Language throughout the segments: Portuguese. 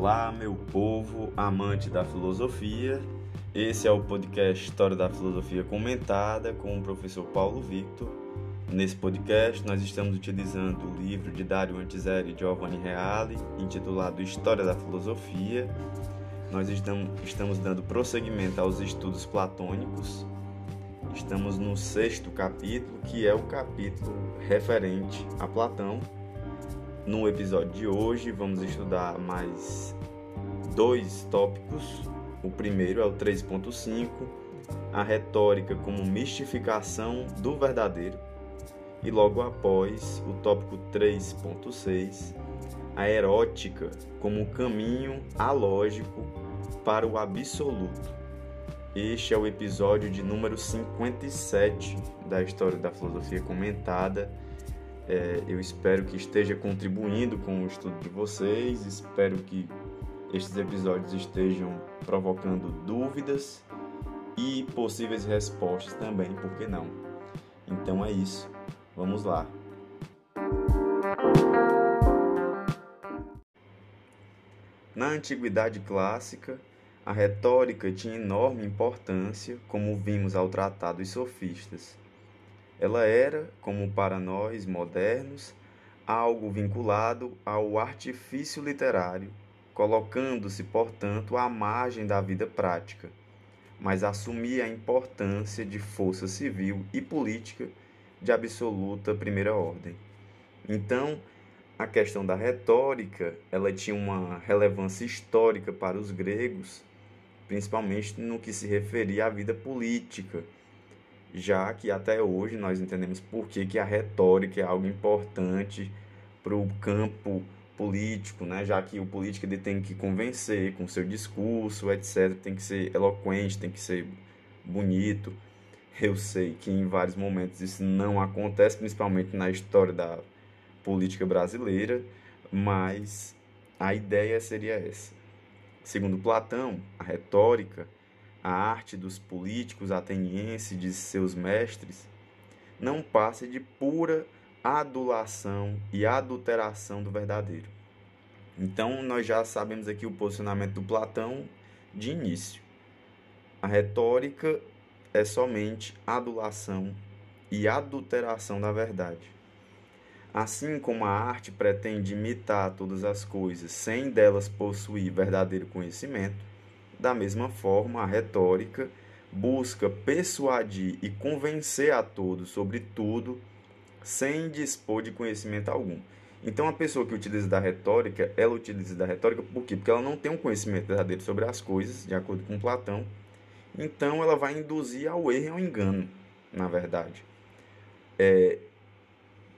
Olá, meu povo amante da filosofia. Esse é o podcast História da Filosofia Comentada com o professor Paulo Victor. Nesse podcast, nós estamos utilizando o livro de Dario Antiseri e Giovanni Reale, intitulado História da Filosofia. Nós estamos dando prosseguimento aos estudos platônicos. Estamos no sexto capítulo, que é o capítulo referente a Platão no episódio de hoje, vamos estudar mais dois tópicos. O primeiro é o 3.5, a retórica como mistificação do verdadeiro. E logo após, o tópico 3.6, a erótica como caminho alógico para o absoluto. Este é o episódio de número 57 da História da Filosofia Comentada é, eu espero que esteja contribuindo com o estudo de vocês, espero que estes episódios estejam provocando dúvidas e possíveis respostas também, por que não? Então é isso, vamos lá. Na antiguidade clássica, a retórica tinha enorme importância, como vimos ao tratar dos sofistas. Ela era, como para nós modernos, algo vinculado ao artifício literário, colocando-se, portanto, à margem da vida prática, mas assumia a importância de força civil e política de absoluta primeira ordem. Então, a questão da retórica, ela tinha uma relevância histórica para os gregos, principalmente no que se referia à vida política já que até hoje nós entendemos por que, que a retórica é algo importante para o campo político, né? já que o político ele tem que convencer com seu discurso, etc., tem que ser eloquente, tem que ser bonito. Eu sei que em vários momentos isso não acontece, principalmente na história da política brasileira, mas a ideia seria essa. Segundo Platão, a retórica a arte dos políticos atenienses de seus mestres não passa de pura adulação e adulteração do verdadeiro. Então, nós já sabemos aqui o posicionamento do Platão de início. A retórica é somente adulação e adulteração da verdade. Assim como a arte pretende imitar todas as coisas sem delas possuir verdadeiro conhecimento, da mesma forma, a retórica busca persuadir e convencer a todos sobre tudo sem dispor de conhecimento algum. Então, a pessoa que utiliza da retórica, ela utiliza da retórica por quê? Porque ela não tem um conhecimento verdadeiro sobre as coisas, de acordo com Platão. Então, ela vai induzir ao erro e ao engano, na verdade. É,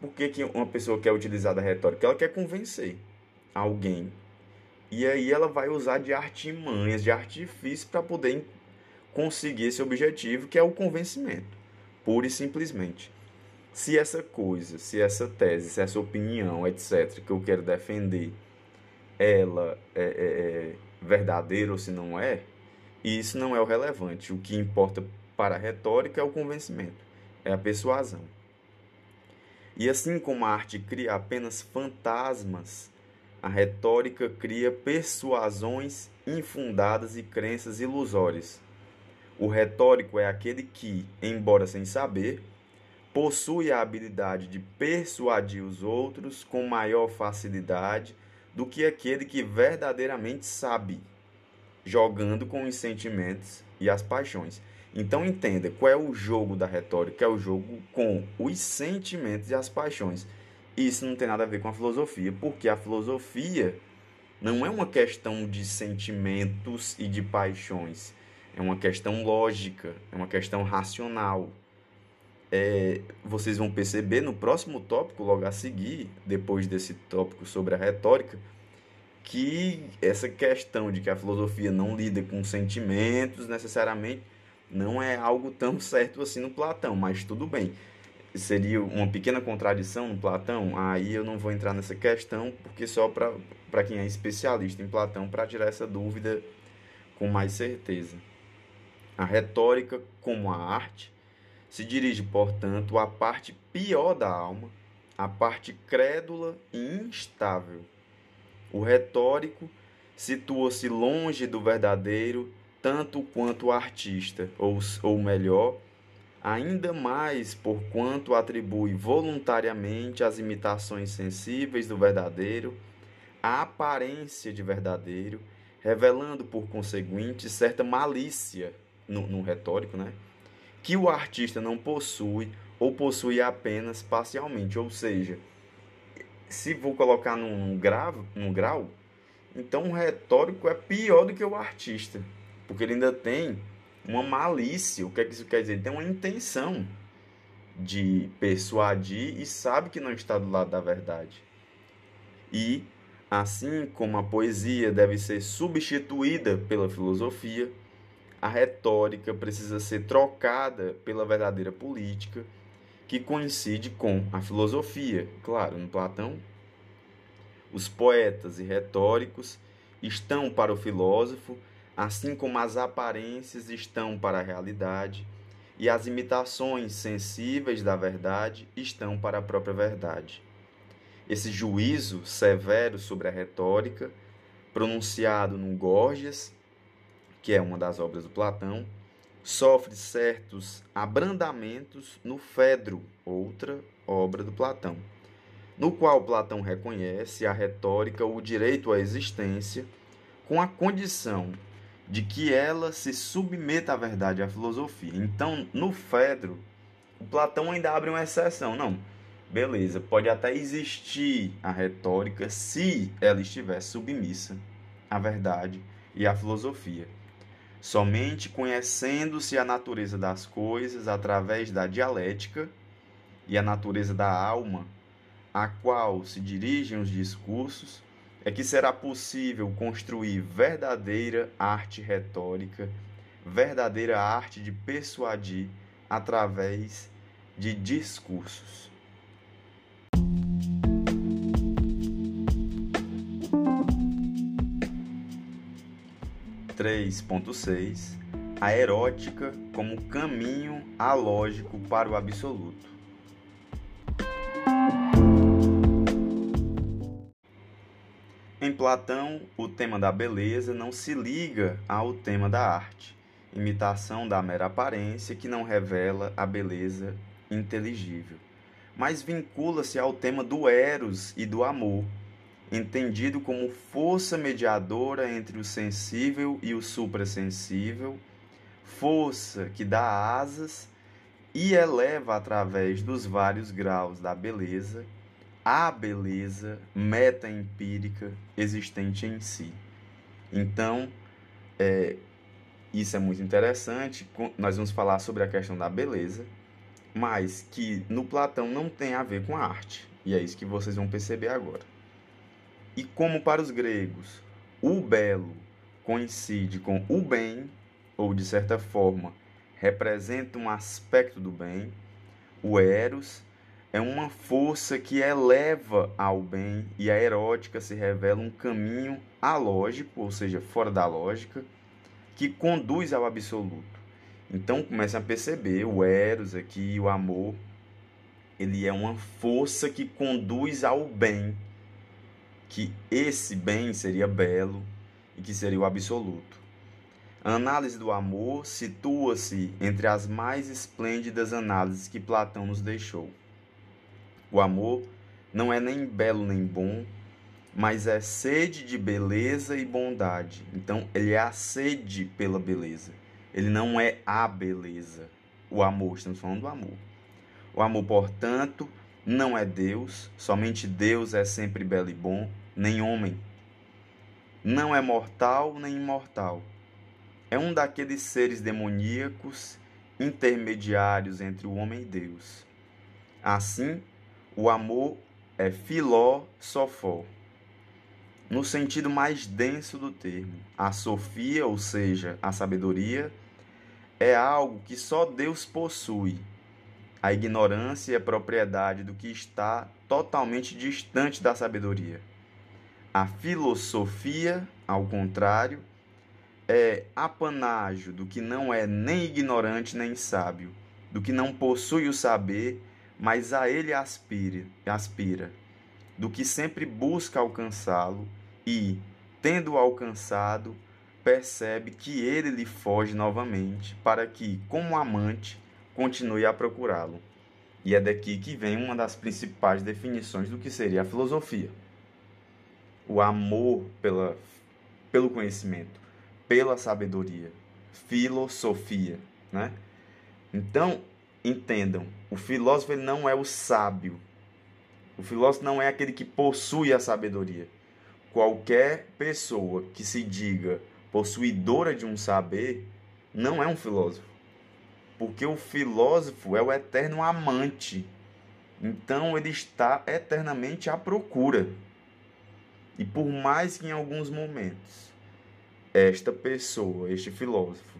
por que, que uma pessoa quer utilizar da retórica? Ela quer convencer alguém e aí ela vai usar de artimanhas, de artifício para poder conseguir esse objetivo, que é o convencimento, pura e simplesmente. Se essa coisa, se essa tese, se essa opinião, etc., que eu quero defender, ela é, é, é verdadeira ou se não é, isso não é o relevante. O que importa para a retórica é o convencimento, é a persuasão. E assim como a arte cria apenas fantasmas a retórica cria persuasões infundadas e crenças ilusórias. O retórico é aquele que, embora sem saber, possui a habilidade de persuadir os outros com maior facilidade do que aquele que verdadeiramente sabe, jogando com os sentimentos e as paixões. Então entenda, qual é o jogo da retórica? É o jogo com os sentimentos e as paixões. Isso não tem nada a ver com a filosofia, porque a filosofia não é uma questão de sentimentos e de paixões. É uma questão lógica, é uma questão racional. É, vocês vão perceber no próximo tópico, logo a seguir, depois desse tópico sobre a retórica, que essa questão de que a filosofia não lida com sentimentos necessariamente não é algo tão certo assim no Platão, mas tudo bem seria uma pequena contradição no Platão, aí eu não vou entrar nessa questão, porque só para quem é especialista em Platão, para tirar essa dúvida com mais certeza. A retórica, como a arte, se dirige, portanto, à parte pior da alma, à parte crédula e instável. O retórico situa-se longe do verdadeiro, tanto quanto o artista, ou, ou melhor, ainda mais por quanto atribui voluntariamente às imitações sensíveis do verdadeiro a aparência de verdadeiro, revelando por conseguinte certa malícia no, no retórico, né? que o artista não possui ou possui apenas parcialmente, ou seja, se vou colocar num, gravo, num grau, então o retórico é pior do que o artista, porque ele ainda tem uma malícia. O que, é que isso quer dizer? Ele tem uma intenção de persuadir e sabe que não está do lado da verdade. E, assim como a poesia deve ser substituída pela filosofia, a retórica precisa ser trocada pela verdadeira política, que coincide com a filosofia. Claro, no Platão, os poetas e retóricos estão para o filósofo, assim como as aparências estão para a realidade, e as imitações sensíveis da verdade estão para a própria verdade. Esse juízo severo sobre a retórica, pronunciado no Gorgias, que é uma das obras do Platão, sofre certos abrandamentos no Fedro, outra obra do Platão, no qual Platão reconhece a retórica o direito à existência, com a condição de que ela se submeta à verdade, à filosofia. Então, no Fedro, Platão ainda abre uma exceção. Não, beleza, pode até existir a retórica se ela estiver submissa à verdade e à filosofia. Somente conhecendo-se a natureza das coisas através da dialética e a natureza da alma, a qual se dirigem os discursos, é que será possível construir verdadeira arte retórica, verdadeira arte de persuadir através de discursos. 3.6 A erótica como caminho alógico para o absoluto. Em Platão, o tema da beleza não se liga ao tema da arte, imitação da mera aparência que não revela a beleza inteligível, mas vincula-se ao tema do eros e do amor, entendido como força mediadora entre o sensível e o suprassensível, força que dá asas e eleva através dos vários graus da beleza a beleza meta-empírica existente em si. Então, é, isso é muito interessante. Nós vamos falar sobre a questão da beleza, mas que no Platão não tem a ver com a arte. E é isso que vocês vão perceber agora. E como para os gregos o belo coincide com o bem, ou de certa forma representa um aspecto do bem, o Eros é uma força que eleva ao bem e a erótica se revela um caminho alógico, ou seja, fora da lógica, que conduz ao absoluto. Então começa a perceber o Eros aqui, o amor, ele é uma força que conduz ao bem que esse bem seria belo e que seria o absoluto. A análise do amor situa-se entre as mais esplêndidas análises que Platão nos deixou. O amor não é nem belo nem bom, mas é sede de beleza e bondade. Então, ele é a sede pela beleza. Ele não é a beleza. O amor, estamos falando do amor. O amor, portanto, não é Deus, somente Deus é sempre belo e bom, nem homem. Não é mortal nem imortal. É um daqueles seres demoníacos intermediários entre o homem e Deus. Assim, o amor é filó-sofó. No sentido mais denso do termo, a sofia, ou seja, a sabedoria, é algo que só Deus possui. A ignorância é propriedade do que está totalmente distante da sabedoria. A filosofia, ao contrário, é apanágio do que não é nem ignorante nem sábio, do que não possui o saber, mas a ele aspira, aspira, do que sempre busca alcançá-lo e, tendo alcançado, percebe que ele lhe foge novamente, para que, como amante, continue a procurá-lo. E é daqui que vem uma das principais definições do que seria a filosofia. O amor pela, pelo conhecimento, pela sabedoria, filosofia, né? Então, entendam, o filósofo ele não é o sábio. O filósofo não é aquele que possui a sabedoria. Qualquer pessoa que se diga possuidora de um saber não é um filósofo. Porque o filósofo é o eterno amante. Então ele está eternamente à procura. E por mais que em alguns momentos esta pessoa, este filósofo,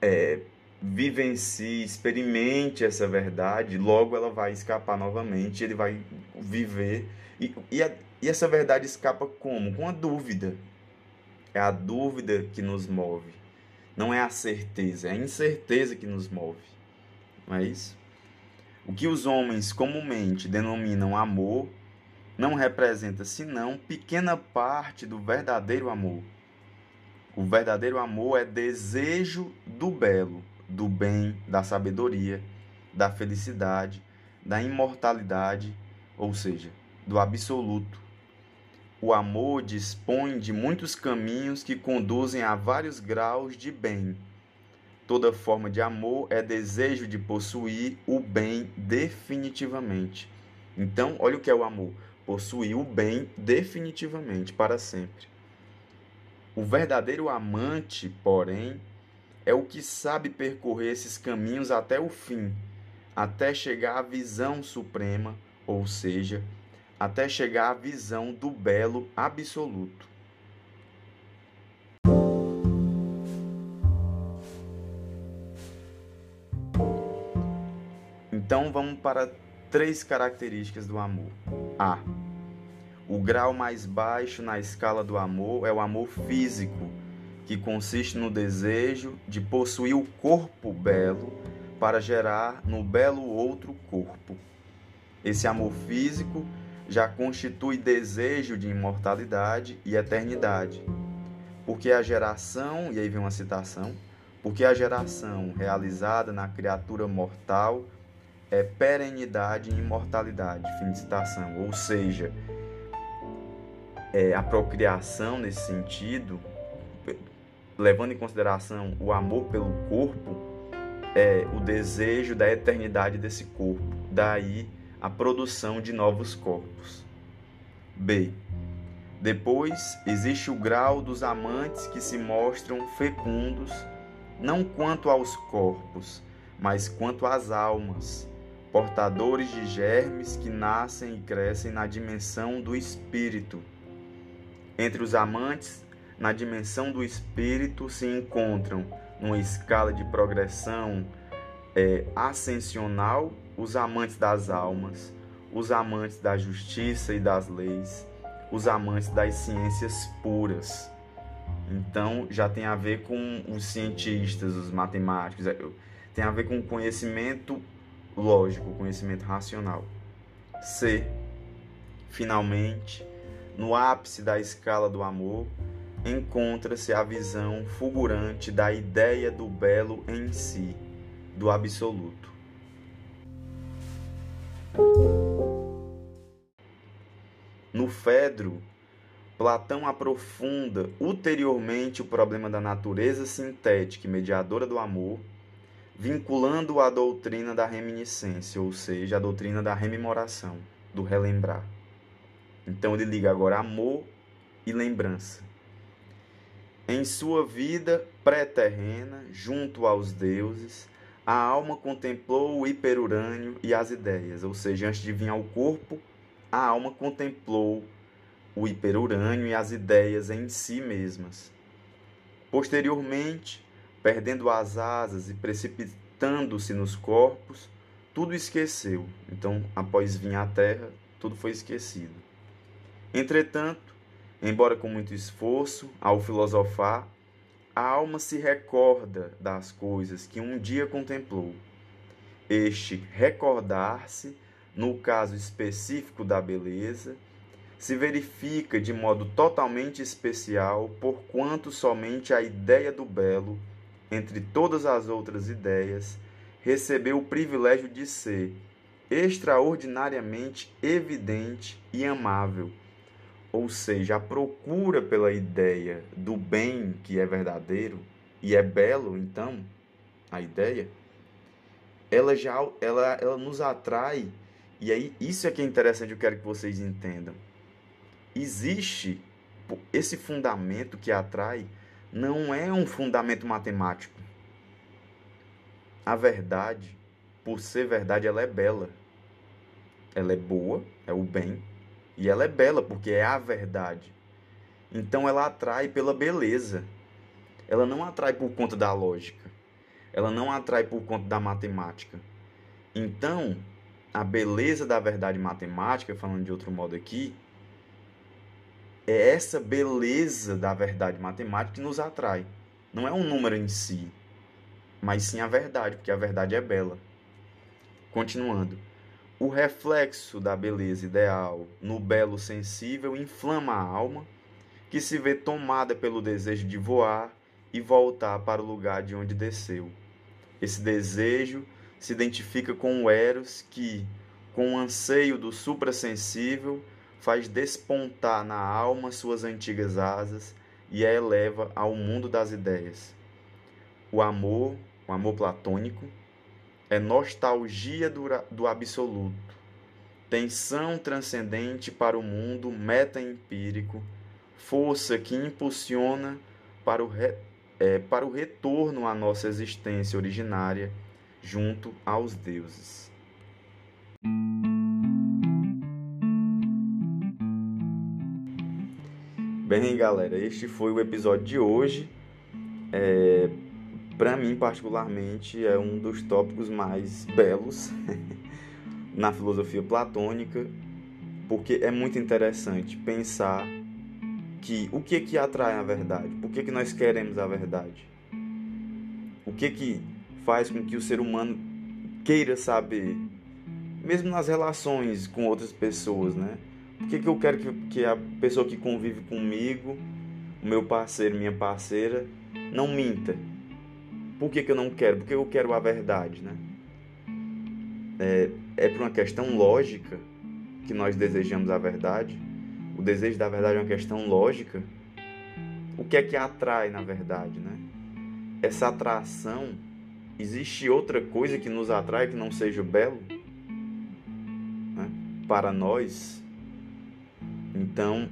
é, vivencie, experimente essa verdade, logo ela vai escapar novamente, ele vai viver. E, e, a, e essa verdade escapa como? Com a dúvida. É a dúvida que nos move. Não é a certeza, é a incerteza que nos move. Não é isso? O que os homens comumente denominam amor não representa senão pequena parte do verdadeiro amor. O verdadeiro amor é desejo do belo, do bem, da sabedoria, da felicidade, da imortalidade, ou seja, do absoluto. O amor dispõe de muitos caminhos que conduzem a vários graus de bem. Toda forma de amor é desejo de possuir o bem definitivamente. Então, olha o que é o amor: possuir o bem definitivamente, para sempre. O verdadeiro amante, porém, é o que sabe percorrer esses caminhos até o fim, até chegar à visão suprema, ou seja, até chegar à visão do belo absoluto. Então vamos para três características do amor. A. O grau mais baixo na escala do amor é o amor físico que consiste no desejo de possuir o corpo belo para gerar no belo outro corpo. Esse amor físico já constitui desejo de imortalidade e eternidade. Porque a geração, e aí vem uma citação, porque a geração realizada na criatura mortal é perenidade e imortalidade. Fim de citação. Ou seja, é, a procriação nesse sentido levando em consideração o amor pelo corpo, é o desejo da eternidade desse corpo. Daí a produção de novos corpos. B. Depois existe o grau dos amantes que se mostram fecundos, não quanto aos corpos, mas quanto às almas, portadores de germes que nascem e crescem na dimensão do espírito. Entre os amantes na dimensão do espírito se encontram, numa escala de progressão é, ascensional, os amantes das almas, os amantes da justiça e das leis, os amantes das ciências puras. Então já tem a ver com os cientistas, os matemáticos, é, tem a ver com o conhecimento lógico, conhecimento racional. C. Finalmente, no ápice da escala do amor, encontra-se a visão fulgurante da ideia do belo em si, do absoluto. No Fedro, Platão aprofunda ulteriormente o problema da natureza sintética e mediadora do amor, vinculando-o à doutrina da reminiscência, ou seja, a doutrina da rememoração, do relembrar. Então ele liga agora amor e lembrança. Em sua vida pré-terrena, junto aos deuses, a alma contemplou o hiperurânio e as ideias, ou seja, antes de vir ao corpo, a alma contemplou o hiperurânio e as ideias em si mesmas. Posteriormente, perdendo as asas e precipitando-se nos corpos, tudo esqueceu. Então, após vir à terra, tudo foi esquecido. Entretanto, Embora com muito esforço, ao filosofar, a alma se recorda das coisas que um dia contemplou. Este recordar-se, no caso específico da beleza, se verifica de modo totalmente especial, porquanto somente a ideia do belo, entre todas as outras ideias, recebeu o privilégio de ser extraordinariamente evidente e amável. Ou seja, a procura pela ideia do bem que é verdadeiro e é belo, então, a ideia, ela já ela, ela nos atrai. E aí, isso é que é interessante, eu quero que vocês entendam. Existe esse fundamento que atrai, não é um fundamento matemático. A verdade, por ser verdade, ela é bela. Ela é boa, é o bem, e ela é bela porque é a verdade. Então ela atrai pela beleza. Ela não atrai por conta da lógica. Ela não atrai por conta da matemática. Então, a beleza da verdade matemática, falando de outro modo aqui, é essa beleza da verdade matemática que nos atrai. Não é um número em si, mas sim a verdade, porque a verdade é bela. Continuando. O reflexo da beleza ideal no belo sensível inflama a alma, que se vê tomada pelo desejo de voar e voltar para o lugar de onde desceu. Esse desejo se identifica com o Eros que, com o anseio do suprassensível, faz despontar na alma suas antigas asas e a eleva ao mundo das ideias. O amor, o amor platônico, é nostalgia do, do absoluto, tensão transcendente para o mundo meta-empírico, força que impulsiona para o é, para o retorno à nossa existência originária junto aos deuses. Bem, galera, este foi o episódio de hoje. É, para mim, particularmente, é um dos tópicos mais belos na filosofia platônica, porque é muito interessante pensar que o que que atrai a verdade? Por que que nós queremos a verdade? O que que faz com que o ser humano queira saber, mesmo nas relações com outras pessoas, né? Por que que eu quero que, que a pessoa que convive comigo, o meu parceiro, minha parceira, não minta? Por que que eu não quero? Porque eu quero a verdade, né? É, é por uma questão lógica que nós desejamos a verdade o desejo da verdade é uma questão lógica, o que é que atrai na verdade, né? Essa atração, existe outra coisa que nos atrai que não seja o belo? Né? Para nós, então,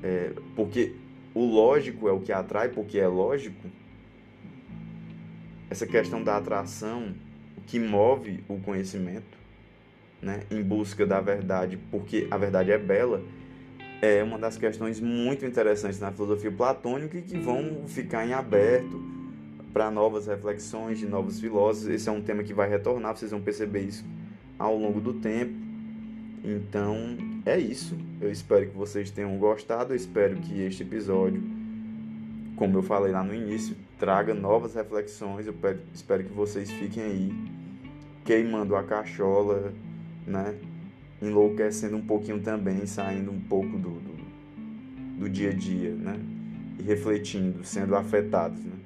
é, porque o lógico é o que atrai, porque é lógico, essa questão da atração, que move o conhecimento, né, em busca da verdade, porque a verdade é bela, é uma das questões muito interessantes na filosofia platônica e que vão ficar em aberto para novas reflexões de novos filósofos. Esse é um tema que vai retornar, vocês vão perceber isso ao longo do tempo. Então, é isso. Eu espero que vocês tenham gostado. Eu espero que este episódio, como eu falei lá no início, traga novas reflexões. Eu espero que vocês fiquem aí queimando a cachola, né? enlouquecendo um pouquinho também, saindo um pouco do, do, do dia a dia, né? E refletindo, sendo afetados, né?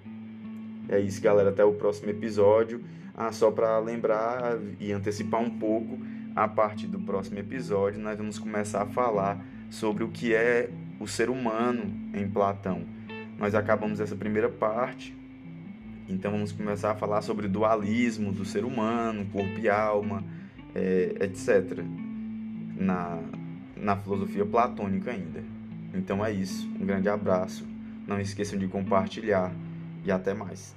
É isso, galera. Até o próximo episódio. Ah, só para lembrar e antecipar um pouco, a partir do próximo episódio nós vamos começar a falar sobre o que é o ser humano em Platão. Nós acabamos essa primeira parte, então vamos começar a falar sobre dualismo do ser humano, corpo e alma, é, etc na, na filosofia platônica ainda. Então é isso. Um grande abraço. Não esqueçam de compartilhar e até mais.